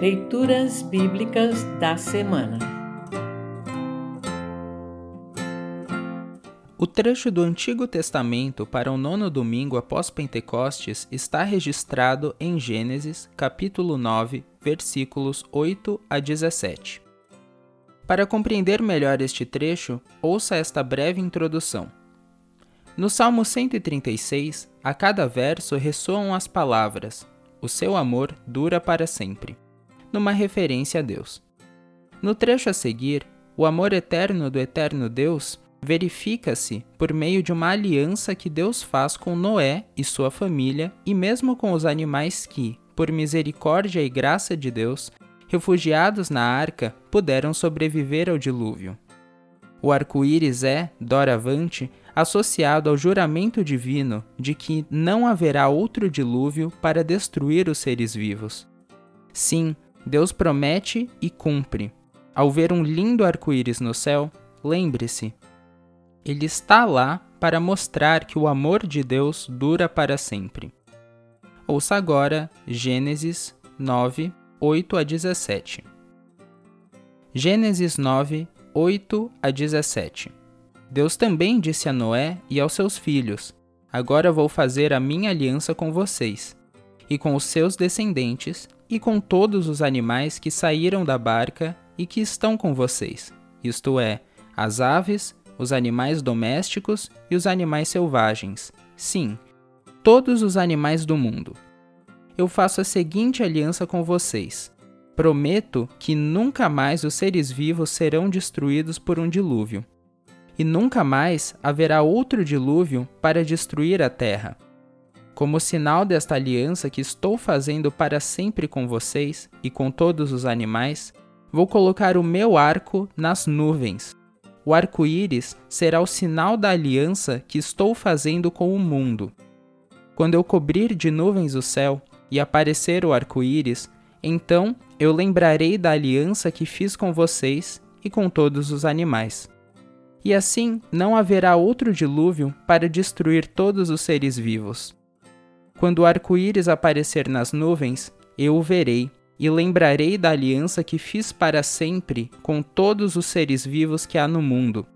Leituras Bíblicas da Semana O trecho do Antigo Testamento para o nono domingo após Pentecostes está registrado em Gênesis, capítulo 9, versículos 8 a 17. Para compreender melhor este trecho, ouça esta breve introdução. No Salmo 136, a cada verso ressoam as palavras: O seu amor dura para sempre numa referência a Deus. No trecho a seguir, o amor eterno do eterno Deus verifica-se por meio de uma aliança que Deus faz com Noé e sua família e mesmo com os animais que, por misericórdia e graça de Deus, refugiados na arca, puderam sobreviver ao dilúvio. O arco-íris é, doravante, associado ao juramento divino de que não haverá outro dilúvio para destruir os seres vivos. Sim, Deus promete e cumpre. Ao ver um lindo arco-íris no céu, lembre-se: ele está lá para mostrar que o amor de Deus dura para sempre. Ouça agora Gênesis 9, 8 a 17. Gênesis 9, 8 a 17. Deus também disse a Noé e aos seus filhos: Agora vou fazer a minha aliança com vocês, e com os seus descendentes, e com todos os animais que saíram da barca e que estão com vocês, isto é, as aves, os animais domésticos e os animais selvagens. Sim, todos os animais do mundo. Eu faço a seguinte aliança com vocês. Prometo que nunca mais os seres vivos serão destruídos por um dilúvio. E nunca mais haverá outro dilúvio para destruir a terra. Como sinal desta aliança que estou fazendo para sempre com vocês e com todos os animais, vou colocar o meu arco nas nuvens. O arco-íris será o sinal da aliança que estou fazendo com o mundo. Quando eu cobrir de nuvens o céu e aparecer o arco-íris, então eu lembrarei da aliança que fiz com vocês e com todos os animais. E assim não haverá outro dilúvio para destruir todos os seres vivos. Quando o arco-íris aparecer nas nuvens, eu o verei e lembrarei da aliança que fiz para sempre com todos os seres vivos que há no mundo.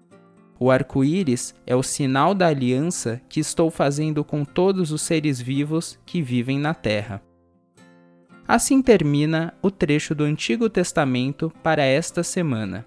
O arco-íris é o sinal da aliança que estou fazendo com todos os seres vivos que vivem na terra. Assim termina o trecho do Antigo Testamento para esta semana.